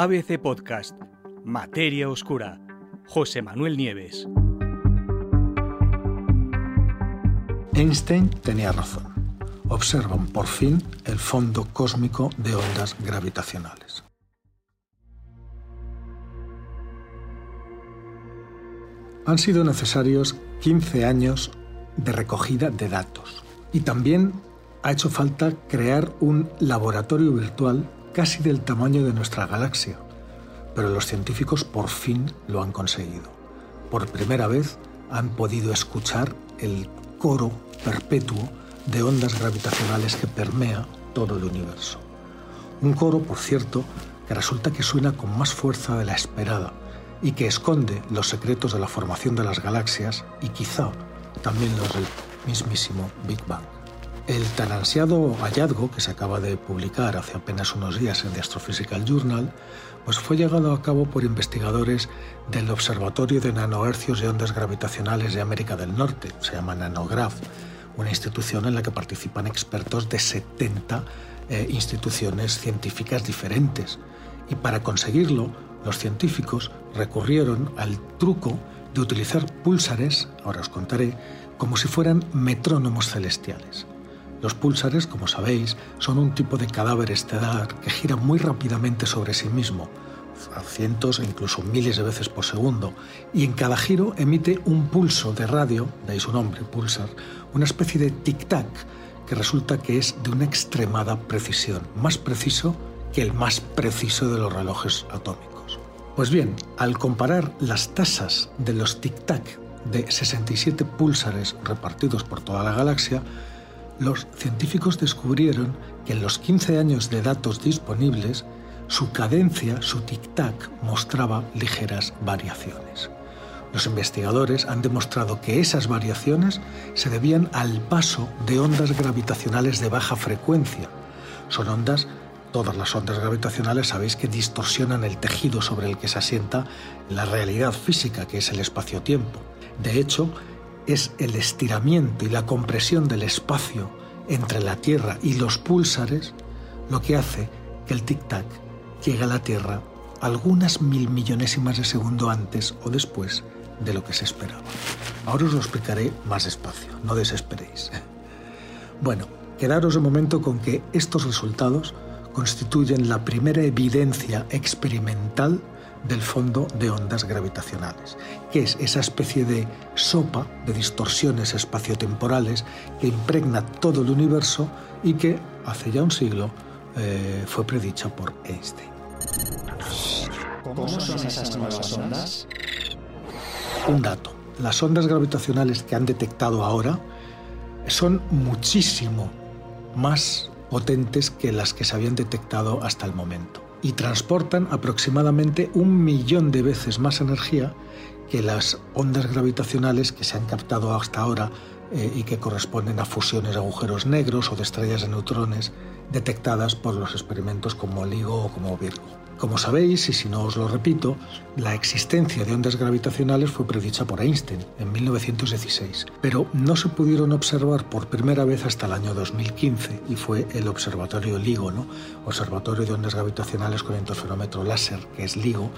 ABC Podcast, Materia Oscura, José Manuel Nieves. Einstein tenía razón. Observan por fin el fondo cósmico de ondas gravitacionales. Han sido necesarios 15 años de recogida de datos y también ha hecho falta crear un laboratorio virtual casi del tamaño de nuestra galaxia, pero los científicos por fin lo han conseguido. Por primera vez han podido escuchar el coro perpetuo de ondas gravitacionales que permea todo el universo. Un coro, por cierto, que resulta que suena con más fuerza de la esperada y que esconde los secretos de la formación de las galaxias y quizá también los del mismísimo Big Bang. El tan ansiado hallazgo que se acaba de publicar hace apenas unos días en The Astrophysical Journal, pues fue llegado a cabo por investigadores del Observatorio de Nanohercios y Ondas Gravitacionales de América del Norte, se llama NanoGraph, una institución en la que participan expertos de 70 eh, instituciones científicas diferentes. Y para conseguirlo, los científicos recurrieron al truco de utilizar púlsares, ahora os contaré, como si fueran metrónomos celestiales. Los púlsares, como sabéis, son un tipo de cadáver estelar que gira muy rápidamente sobre sí mismo, a cientos e incluso miles de veces por segundo, y en cada giro emite un pulso de radio, de ahí su nombre, pulsar, una especie de tic-tac que resulta que es de una extremada precisión, más preciso que el más preciso de los relojes atómicos. Pues bien, al comparar las tasas de los tic-tac de 67 púlsares repartidos por toda la galaxia, los científicos descubrieron que en los 15 años de datos disponibles, su cadencia, su tic-tac, mostraba ligeras variaciones. Los investigadores han demostrado que esas variaciones se debían al paso de ondas gravitacionales de baja frecuencia. Son ondas, todas las ondas gravitacionales sabéis que distorsionan el tejido sobre el que se asienta la realidad física, que es el espacio-tiempo. De hecho, es el estiramiento y la compresión del espacio entre la Tierra y los púlsares lo que hace que el tic-tac llegue a la Tierra algunas mil millonésimas de segundo antes o después de lo que se esperaba. Ahora os lo explicaré más despacio, no desesperéis. Bueno, quedaros de momento con que estos resultados constituyen la primera evidencia experimental del fondo de ondas gravitacionales, que es esa especie de sopa de distorsiones espaciotemporales que impregna todo el universo y que hace ya un siglo eh, fue predicha por Einstein. ¿Cómo son esas nuevas ondas? Un dato. Las ondas gravitacionales que han detectado ahora son muchísimo más potentes que las que se habían detectado hasta el momento y transportan aproximadamente un millón de veces más energía que las ondas gravitacionales que se han captado hasta ahora eh, y que corresponden a fusiones de agujeros negros o de estrellas de neutrones detectadas por los experimentos como LIGO o como Virgo. Como sabéis, y si no os lo repito, la existencia de ondas gravitacionales fue predicha por Einstein en 1916, pero no se pudieron observar por primera vez hasta el año 2015 y fue el observatorio LIGO, ¿no? Observatorio de Ondas Gravitacionales con interferómetro láser, que es LIGO.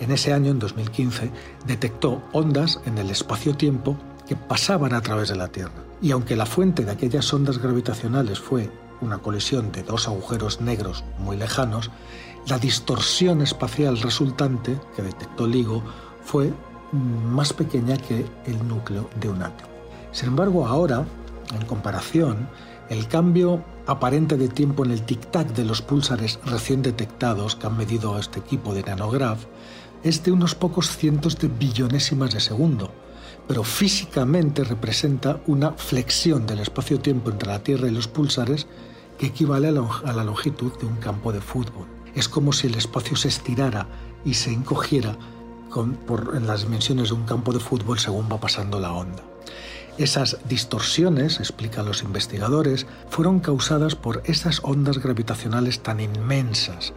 En ese año, en 2015, detectó ondas en el espacio-tiempo que pasaban a través de la Tierra. Y aunque la fuente de aquellas ondas gravitacionales fue una colisión de dos agujeros negros muy lejanos, la distorsión espacial resultante que detectó LIGO fue más pequeña que el núcleo de un átomo. Sin embargo, ahora, en comparación, el cambio aparente de tiempo en el tic-tac de los púlsares recién detectados que han medido este equipo de nanograph es de unos pocos cientos de billonésimas de segundo, pero físicamente representa una flexión del espacio-tiempo entre la Tierra y los púlsares que equivale a la longitud de un campo de fútbol. Es como si el espacio se estirara y se encogiera en las dimensiones de un campo de fútbol según va pasando la onda. Esas distorsiones, explican los investigadores, fueron causadas por esas ondas gravitacionales tan inmensas.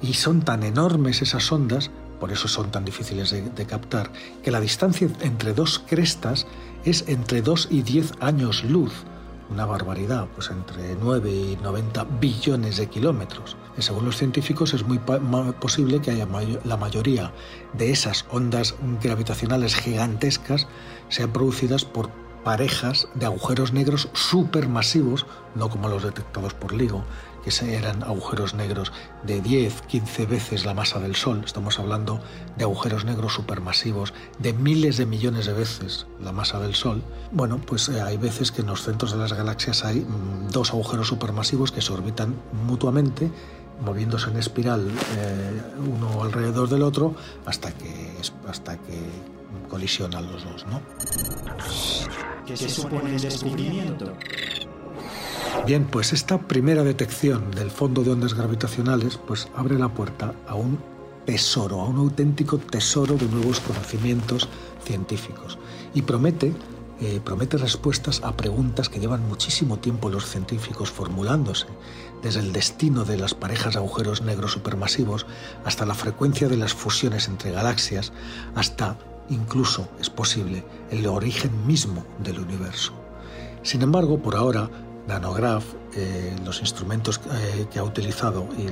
Y son tan enormes esas ondas, por eso son tan difíciles de, de captar, que la distancia entre dos crestas es entre 2 y 10 años luz, una barbaridad, pues entre 9 y 90 billones de kilómetros. Y según los científicos es muy posible que haya la mayoría de esas ondas gravitacionales gigantescas sean producidas por parejas de agujeros negros supermasivos, no como los detectados por LIGO, que eran agujeros negros de 10, 15 veces la masa del Sol. Estamos hablando de agujeros negros supermasivos de miles de millones de veces la masa del Sol. Bueno, pues eh, hay veces que en los centros de las galaxias hay mm, dos agujeros supermasivos que se orbitan mutuamente moviéndose en espiral eh, uno alrededor del otro hasta que, hasta que colisionan los dos, ¿no? ¿Qué se supone el descubrimiento? Bien, pues esta primera detección del fondo de ondas gravitacionales pues abre la puerta a un tesoro, a un auténtico tesoro de nuevos conocimientos científicos y promete eh, promete respuestas a preguntas que llevan muchísimo tiempo los científicos formulándose, desde el destino de las parejas agujeros negros supermasivos hasta la frecuencia de las fusiones entre galaxias, hasta incluso es posible el origen mismo del universo. Sin embargo, por ahora, Nanograph, eh, los instrumentos eh, que ha utilizado y eh,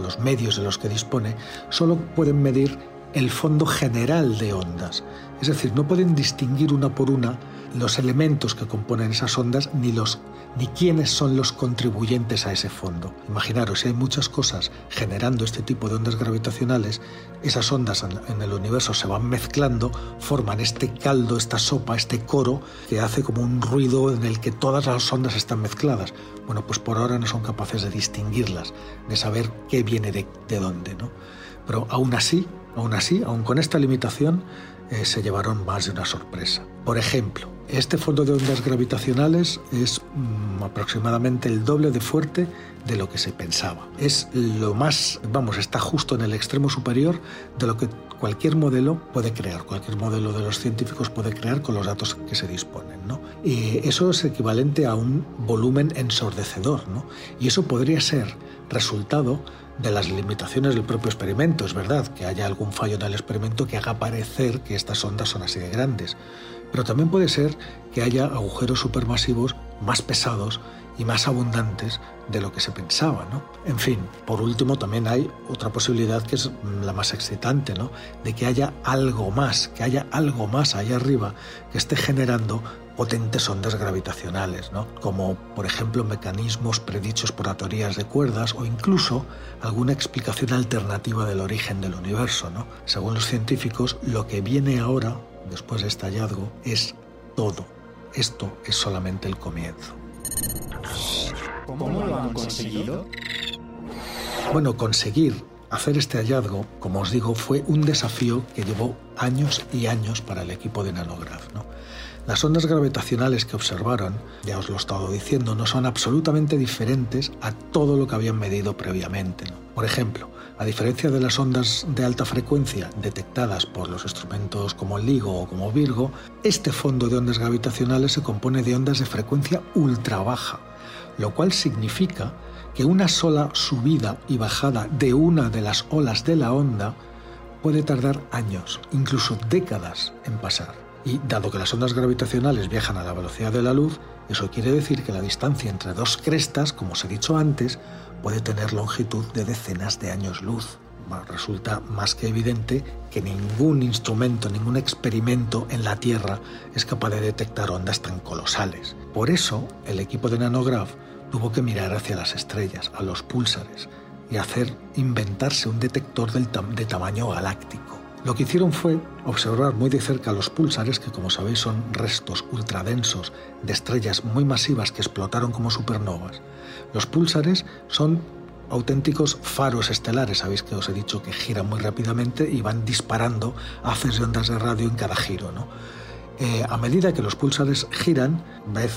los medios de los que dispone, solo pueden medir el fondo general de ondas. Es decir, no pueden distinguir una por una los elementos que componen esas ondas ni los ni quiénes son los contribuyentes a ese fondo. Imaginaros, si hay muchas cosas generando este tipo de ondas gravitacionales, esas ondas en el universo se van mezclando, forman este caldo, esta sopa, este coro, que hace como un ruido en el que todas las ondas están mezcladas. Bueno, pues por ahora no son capaces de distinguirlas, de saber qué viene de, dónde, ¿no? Pero aún así, aún así, aún con esta limitación, eh, se llevaron más de una sorpresa. Por ejemplo, este fondo de ondas gravitacionales es mm, aproximadamente el doble de fuerte de lo que se pensaba. Es lo más, vamos, está justo en el extremo superior de lo que cualquier modelo puede crear, cualquier modelo de los científicos puede crear con los datos que se disponen. ¿no? Y eso es equivalente a un volumen ensordecedor, ¿no? y eso podría ser resultado de las limitaciones del propio experimento. Es verdad que haya algún fallo en el experimento que haga parecer que estas ondas son así de grandes, pero también puede ser que haya agujeros supermasivos más pesados y más abundantes de lo que se pensaba. ¿no? En fin, por último también hay otra posibilidad que es la más excitante, ¿no? de que haya algo más, que haya algo más allá arriba que esté generando potentes ondas gravitacionales, ¿no? como por ejemplo mecanismos predichos por teorías de cuerdas o incluso alguna explicación alternativa del origen del universo. ¿no? Según los científicos, lo que viene ahora después de este hallazgo es todo. Esto es solamente el comienzo. ¿Cómo lo han conseguido? Bueno, conseguir hacer este hallazgo, como os digo, fue un desafío que llevó años y años para el equipo de Nanograph. Las ondas gravitacionales que observaron, ya os lo he estado diciendo, no son absolutamente diferentes a todo lo que habían medido previamente. Por ejemplo, a diferencia de las ondas de alta frecuencia detectadas por los instrumentos como el LIGO o como Virgo, este fondo de ondas gravitacionales se compone de ondas de frecuencia ultra baja, lo cual significa que una sola subida y bajada de una de las olas de la onda puede tardar años, incluso décadas en pasar. Y dado que las ondas gravitacionales viajan a la velocidad de la luz, eso quiere decir que la distancia entre dos crestas, como os he dicho antes, puede tener longitud de decenas de años luz. Resulta más que evidente que ningún instrumento, ningún experimento en la Tierra es capaz de detectar ondas tan colosales. Por eso, el equipo de Nanograph tuvo que mirar hacia las estrellas, a los púlsares, y hacer inventarse un detector de tamaño galáctico. Lo que hicieron fue observar muy de cerca los púlsares, que como sabéis son restos ultradensos de estrellas muy masivas que explotaron como supernovas, los púlsares son auténticos faros estelares. Sabéis que os he dicho que giran muy rápidamente y van disparando haces de ondas de radio en cada giro. ¿no? Eh, a medida que los púlsares giran,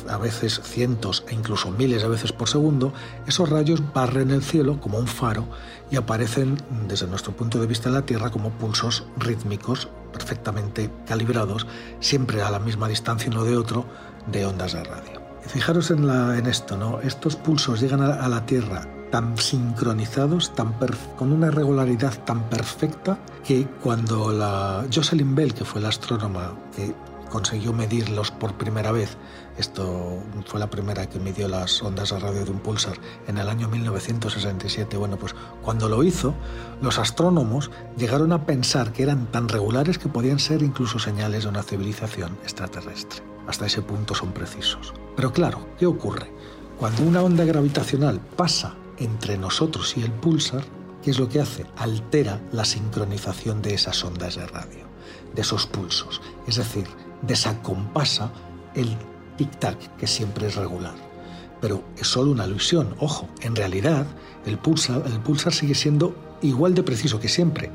a veces cientos e incluso miles de veces por segundo, esos rayos barren el cielo como un faro y aparecen desde nuestro punto de vista en la Tierra como pulsos rítmicos perfectamente calibrados, siempre a la misma distancia uno de otro, de ondas de radio. Fijaros en, esto, ¿no? Estos pulsos llegan a, la Tierra tan sincronizados, tan con una regularidad tan perfecta que cuando la Jocelyn Bell, que fue la astrónoma que consiguió medirlos por primera vez, esto fue la primera que midió las ondas de radio de un pulsar en el año 1967, bueno, pues cuando lo hizo, los astrónomos llegaron a pensar que eran tan regulares que podían ser incluso señales de una civilización extraterrestre. Hasta ese punto son precisos. Pero claro, ¿qué ocurre? Cuando una onda gravitacional pasa entre nosotros y el pulsar, ¿qué es lo que hace? Altera la sincronización de esas ondas de radio, de esos pulsos. Es decir, desacompasa el tic-tac que siempre es regular. Pero es solo una ilusión, ojo, en realidad el pulsar, el pulsar sigue siendo igual de preciso que siempre,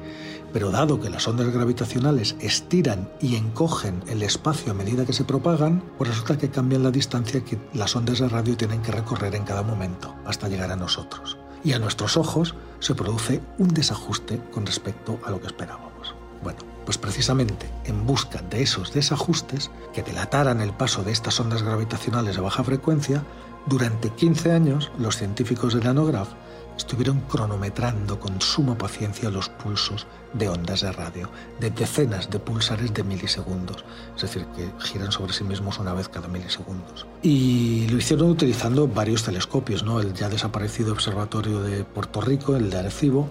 pero dado que las ondas gravitacionales estiran y encogen el espacio a medida que se propagan, pues resulta que cambian la distancia que las ondas de radio tienen que recorrer en cada momento hasta llegar a nosotros. Y a nuestros ojos se produce un desajuste con respecto a lo que esperábamos. Bueno, pues precisamente en busca de esos desajustes que delataran el paso de estas ondas gravitacionales de baja frecuencia, durante 15 años los científicos de Nanograph estuvieron cronometrando con suma paciencia los pulsos de ondas de radio, de decenas de pulsares de milisegundos, es decir, que giran sobre sí mismos una vez cada milisegundos. Y lo hicieron utilizando varios telescopios, ¿no? el ya desaparecido Observatorio de Puerto Rico, el de Arecibo,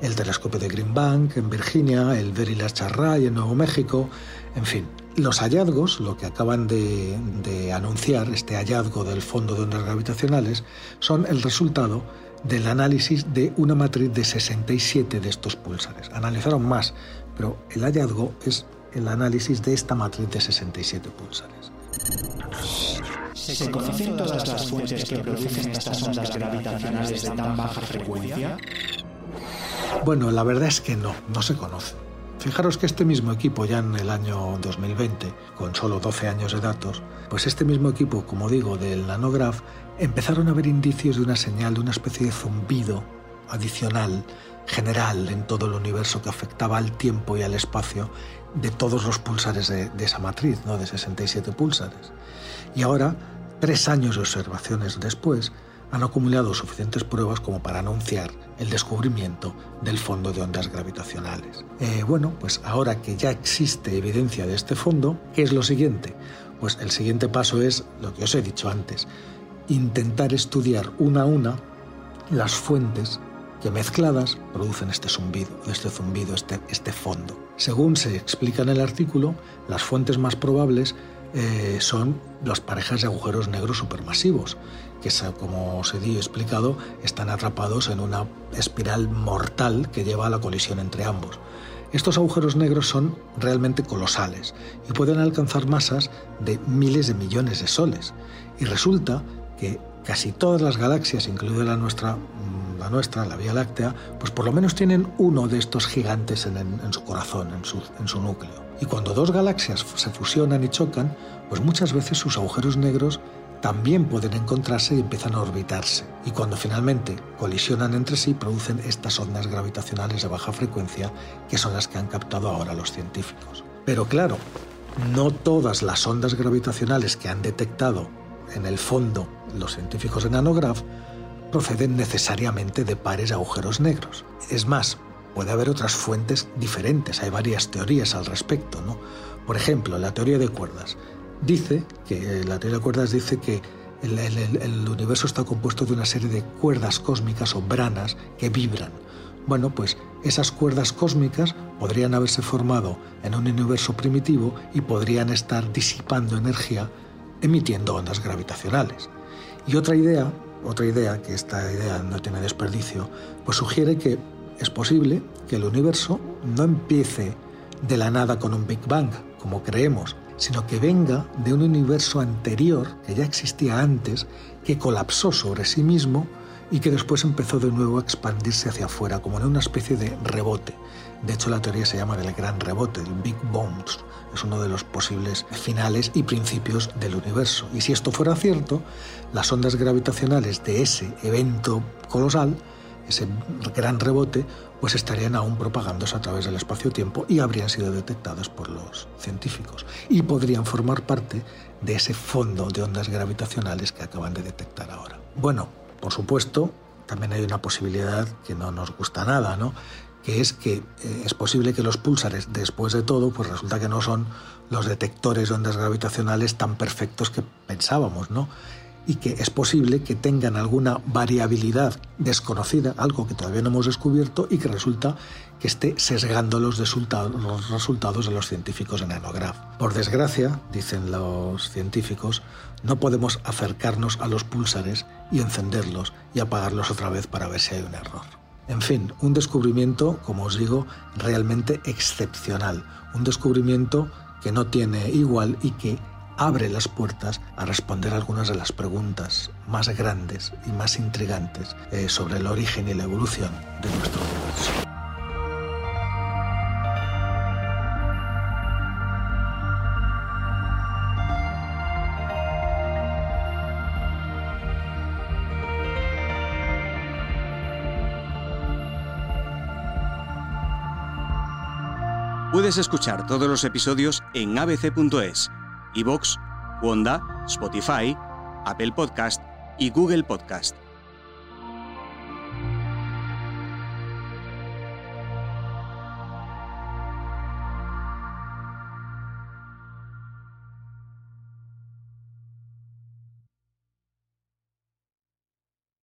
el telescopio de Green Bank en Virginia, el Very Large Array en Nuevo México, en fin. Los hallazgos, lo que acaban de, anunciar, este hallazgo del fondo de ondas gravitacionales, son el resultado del análisis de una matriz de 67 de estos pulsares. Analizaron más, pero el hallazgo es el análisis de esta matriz de 67 pulsares. ¿Se conocen todas las fuentes que producen estas ondas gravitacionales de tan baja frecuencia? Bueno, la verdad es que no, no se conoce. Fijaros que este mismo equipo ya en el año 2020, con solo 12 años de datos, pues este mismo equipo, como digo, del nanograph, empezaron a ver indicios de una señal, de una especie de zumbido adicional, general en todo el universo que afectaba al tiempo y al espacio de todos los pulsares de, de esa matriz, ¿no? de 67 pulsares. Y ahora, tres años de observaciones después, han acumulado suficientes pruebas como para anunciar el descubrimiento del fondo de ondas gravitacionales. Eh, bueno, pues ahora que ya existe evidencia de este fondo, ¿qué es lo siguiente? Pues el siguiente paso es lo que os he dicho antes, intentar estudiar una a una las fuentes que mezcladas producen este zumbido, este zumbido, este, este fondo. Según se explica en el artículo, las fuentes más probables eh, son las parejas de agujeros negros supermasivos, que como os he explicado, están atrapados en una espiral mortal que lleva a la colisión entre ambos. Estos agujeros negros son realmente colosales y pueden alcanzar masas de miles de millones de soles. Y resulta que casi todas las galaxias, incluida la nuestra, mm, la nuestra, la Vía Láctea, pues por lo menos tienen uno de estos gigantes en, su corazón, en su núcleo. Y cuando dos galaxias se fusionan y chocan, pues muchas veces sus agujeros negros también pueden encontrarse y empiezan a orbitarse. Y cuando finalmente colisionan entre sí, producen estas ondas gravitacionales de baja frecuencia, que son las que han captado ahora los científicos. Pero claro, no todas las ondas gravitacionales que han detectado en el fondo los científicos de Nanograph proceden necesariamente de pares de agujeros negros. Es más, puede haber otras fuentes diferentes, hay varias teorías al respecto, ¿no? Por ejemplo, la teoría de cuerdas dice que la teoría de cuerdas dice que el, universo está compuesto de una serie de cuerdas cósmicas o branas que vibran. Bueno, pues esas cuerdas cósmicas podrían haberse formado en un universo primitivo y podrían estar disipando energía emitiendo ondas gravitacionales. Y otra idea, otra idea, que esta idea no tiene desperdicio, pues sugiere que es posible que el universo no empiece de la nada con un Big Bang, como creemos, sino que venga de un universo anterior que ya existía antes, que colapsó sobre sí mismo y que después empezó de nuevo a expandirse hacia afuera, como en una especie de rebote. De hecho, la teoría se llama del gran rebote, el Big Bounce. Es uno de los posibles finales y principios del universo. Y si esto fuera cierto, las ondas gravitacionales de ese evento colosal, ese gran rebote, pues estarían aún propagándose a través del espacio-tiempo y habrían sido detectadas por los científicos y podrían formar parte de ese fondo de ondas gravitacionales que acaban de detectar ahora. Bueno, por supuesto, también hay una posibilidad que no nos gusta nada, ¿no? que es que eh, es posible que los púlsares, después de todo, pues resulta que no son los detectores de ondas gravitacionales tan perfectos que pensábamos, ¿no? Y que es posible que tengan alguna variabilidad desconocida, algo que todavía no hemos descubierto y que resulta que esté sesgando los resultados, los resultados de los científicos en Nanograph. Por desgracia, dicen los científicos, no podemos acercarnos a los púlsares y encenderlos y apagarlos otra vez para ver si hay un error. En fin, un descubrimiento, como os digo, realmente excepcional. Un descubrimiento que no tiene igual y que abre las puertas a responder algunas de las preguntas más grandes y más intrigantes eh, sobre el origen y la evolución de nuestro universo. Puedes escuchar todos los episodios en abc.es, iVoox, Wanda, Spotify, Apple Podcast y Google Podcast.